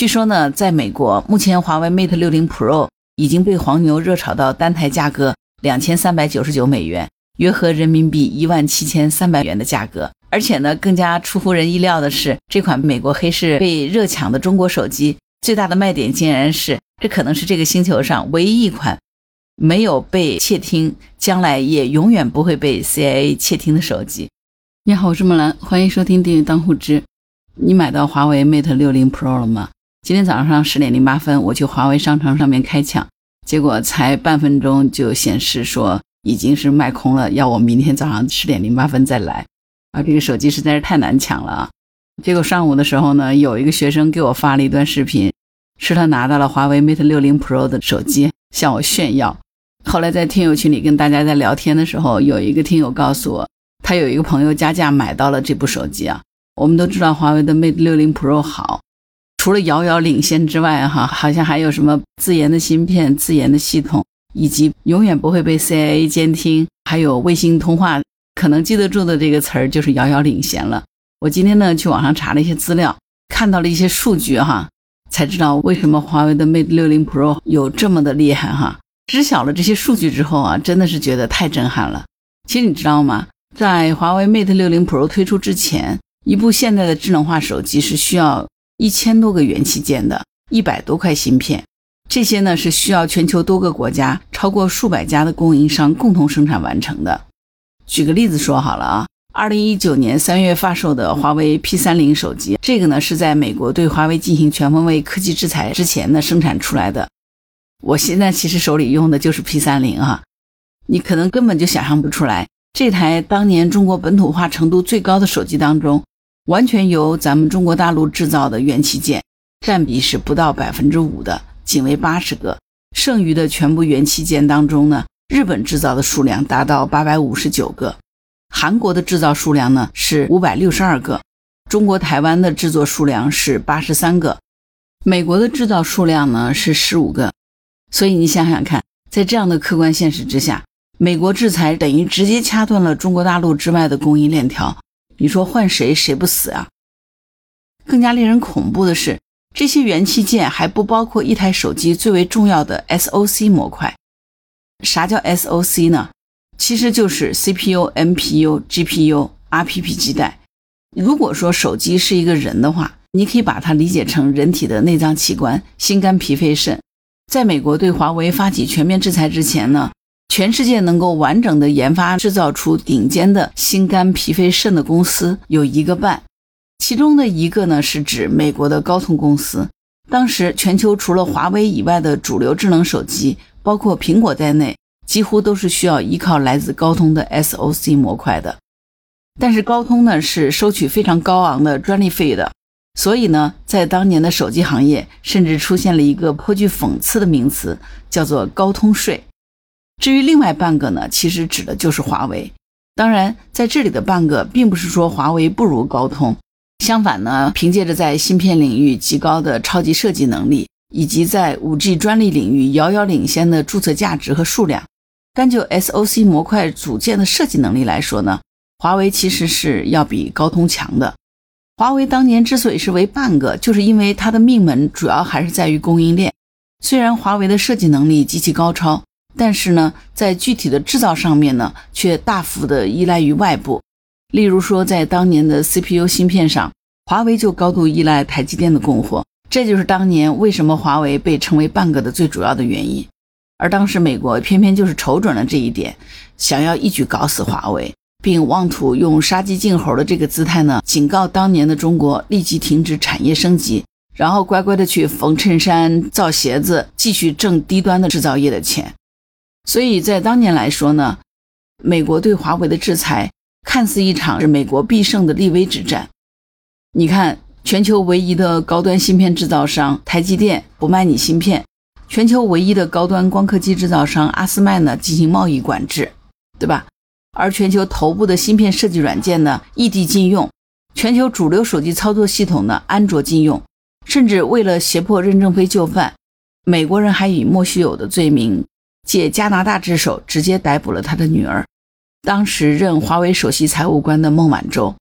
据说呢，在美国，目前华为 Mate 60 Pro 已经被黄牛热炒到单台价格两千三百九十九美元，约合人民币一万七千三百元的价格。而且呢，更加出乎人意料的是，这款美国黑市被热抢的中国手机，最大的卖点竟然是这可能是这个星球上唯一一款没有被窃听，将来也永远不会被 CIA 窃听的手机。你好，我是木兰，欢迎收听《订阅当户知》。你买到华为 Mate 60 Pro 了吗？今天早上十点零八分，我去华为商城上面开抢，结果才半分钟就显示说已经是卖空了，要我明天早上十点零八分再来。啊，这个手机实在是太难抢了啊！结果上午的时候呢，有一个学生给我发了一段视频，是他拿到了华为 Mate 60 Pro 的手机，向我炫耀。后来在听友群里跟大家在聊天的时候，有一个听友告诉我，他有一个朋友加价买到了这部手机啊。我们都知道华为的 Mate 60 Pro 好，除了遥遥领先之外，哈，好像还有什么自研的芯片、自研的系统，以及永远不会被 CIA 监听，还有卫星通话。可能记得住的这个词儿就是遥遥领先了。我今天呢去网上查了一些资料，看到了一些数据哈，才知道为什么华为的 Mate 60 Pro 有这么的厉害哈。知晓了这些数据之后啊，真的是觉得太震撼了。其实你知道吗？在华为 Mate 60 Pro 推出之前，一部现在的智能化手机是需要一千多个元器件的，一百多块芯片，这些呢是需要全球多个国家超过数百家的供应商共同生产完成的。举个例子说好了啊，二零一九年三月发售的华为 P 三零手机，这个呢是在美国对华为进行全方位科技制裁之前呢生产出来的。我现在其实手里用的就是 P 三零啊，你可能根本就想象不出来，这台当年中国本土化程度最高的手机当中，完全由咱们中国大陆制造的元器件占比是不到百分之五的，仅为八十个，剩余的全部元器件当中呢。日本制造的数量达到八百五十九个，韩国的制造数量呢是五百六十二个，中国台湾的制作数量是八十三个，美国的制造数量呢是十五个。所以你想想看，在这样的客观现实之下，美国制裁等于直接掐断了中国大陆之外的供应链条。你说换谁谁不死啊？更加令人恐怖的是，这些元器件还不包括一台手机最为重要的 SOC 模块。啥叫 SOC 呢？其实就是 CPU、MPU、GPU、RPP 基带。如果说手机是一个人的话，你可以把它理解成人体的内脏器官——心肝脾肺肾。在美国对华为发起全面制裁之前呢，全世界能够完整的研发制造出顶尖的心肝脾肺肾的公司有一个半，其中的一个呢是指美国的高通公司。当时全球除了华为以外的主流智能手机。包括苹果在内，几乎都是需要依靠来自高通的 SOC 模块的。但是高通呢是收取非常高昂的专利费的，所以呢，在当年的手机行业，甚至出现了一个颇具讽刺的名词，叫做“高通税”。至于另外半个呢，其实指的就是华为。当然，在这里的半个，并不是说华为不如高通，相反呢，凭借着在芯片领域极高的超级设计能力。以及在 5G 专利领域遥遥领先的注册价值和数量，单就 SOC 模块组件的设计能力来说呢，华为其实是要比高通强的。华为当年之所以是为半个，就是因为它的命门主要还是在于供应链。虽然华为的设计能力极其高超，但是呢，在具体的制造上面呢，却大幅的依赖于外部。例如说，在当年的 CPU 芯片上，华为就高度依赖台积电的供货。这就是当年为什么华为被称为半个的最主要的原因，而当时美国偏偏就是瞅准了这一点，想要一举搞死华为，并妄图用杀鸡儆猴的这个姿态呢，警告当年的中国立即停止产业升级，然后乖乖的去缝衬衫、造鞋子，继续挣低端的制造业的钱。所以在当年来说呢，美国对华为的制裁看似一场是美国必胜的立威之战，你看。全球唯一的高端芯片制造商台积电不卖你芯片，全球唯一的高端光刻机制造商阿斯麦呢进行贸易管制，对吧？而全球头部的芯片设计软件呢异地禁用，全球主流手机操作系统呢安卓禁用，甚至为了胁迫任正非就范，美国人还以莫须有的罪名，借加拿大之手直接逮捕了他的女儿，当时任华为首席财务官的孟晚舟。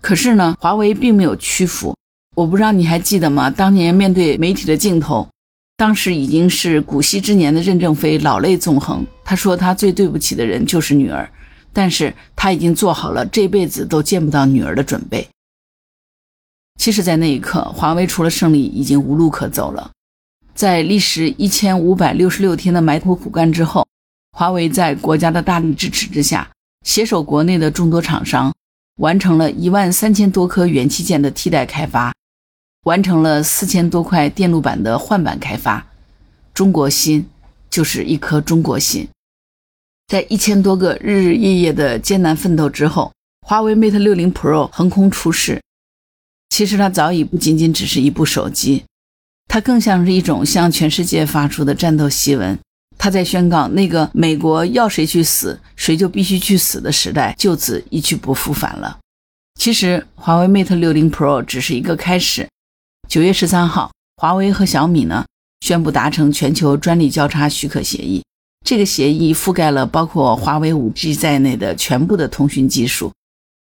可是呢，华为并没有屈服，我不知道你还记得吗？当年面对媒体的镜头，当时已经是古稀之年的任正非老泪纵横。他说他最对不起的人就是女儿，但是他已经做好了这辈子都见不到女儿的准备。其实，在那一刻，华为除了胜利已经无路可走了。在历时一千五百六十六天的埋头苦干之后，华为在国家的大力支持之下，携手国内的众多厂商，完成了一万三千多颗元器件的替代开发。完成了四千多块电路板的换板开发，中国心就是一颗中国心。在一千多个日日夜夜的艰难奋斗之后，华为 Mate 60 Pro 横空出世。其实它早已不仅仅只是一部手机，它更像是一种向全世界发出的战斗檄文。它在宣告那个美国要谁去死，谁就必须去死的时代就此一去不复返了。其实，华为 Mate 60 Pro 只是一个开始。九月十三号，华为和小米呢宣布达成全球专利交叉许可协议。这个协议覆盖了包括华为五 G 在内的全部的通讯技术。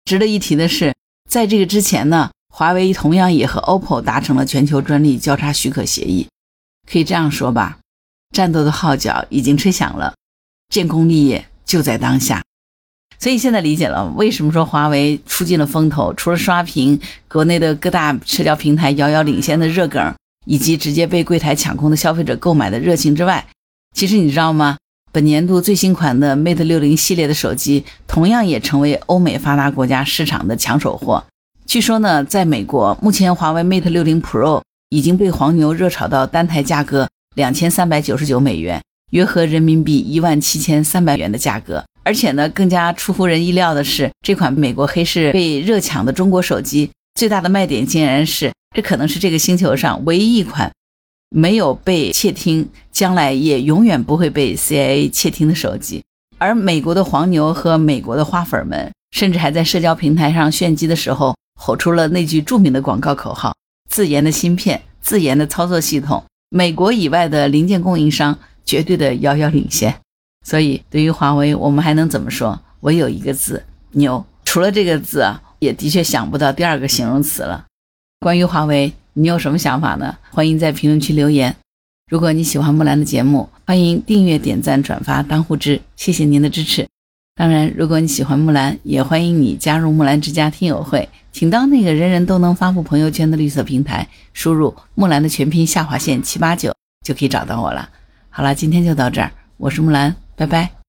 值得一提的是，在这个之前呢，华为同样也和 OPPO 达成了全球专利交叉许可协议。可以这样说吧，战斗的号角已经吹响了，建功立业就在当下。所以现在理解了为什么说华为出尽了风头，除了刷屏国内的各大社交平台遥遥领先的热梗，以及直接被柜台抢空的消费者购买的热情之外，其实你知道吗？本年度最新款的 Mate 60系列的手机，同样也成为欧美发达国家市场的抢手货。据说呢，在美国，目前华为 Mate 60 Pro 已经被黄牛热炒到单台价格两千三百九十九美元，约合人民币一万七千三百元的价格。而且呢，更加出乎人意料的是，这款美国黑市被热抢的中国手机，最大的卖点竟然是，这可能是这个星球上唯一一款没有被窃听，将来也永远不会被 CIA 窃听的手机。而美国的黄牛和美国的花粉们，甚至还在社交平台上炫机的时候，吼出了那句著名的广告口号：“自研的芯片，自研的操作系统，美国以外的零件供应商绝对的遥遥领先。”所以，对于华为，我们还能怎么说？唯有一个字：牛。除了这个字啊，也的确想不到第二个形容词了。关于华为，你有什么想法呢？欢迎在评论区留言。如果你喜欢木兰的节目，欢迎订阅、点赞、转发、当护知，谢谢您的支持。当然，如果你喜欢木兰，也欢迎你加入木兰之家听友会，请到那个人人都能发布朋友圈的绿色平台，输入木兰的全拼下划线七八九，就可以找到我了。好了，今天就到这儿，我是木兰。拜拜。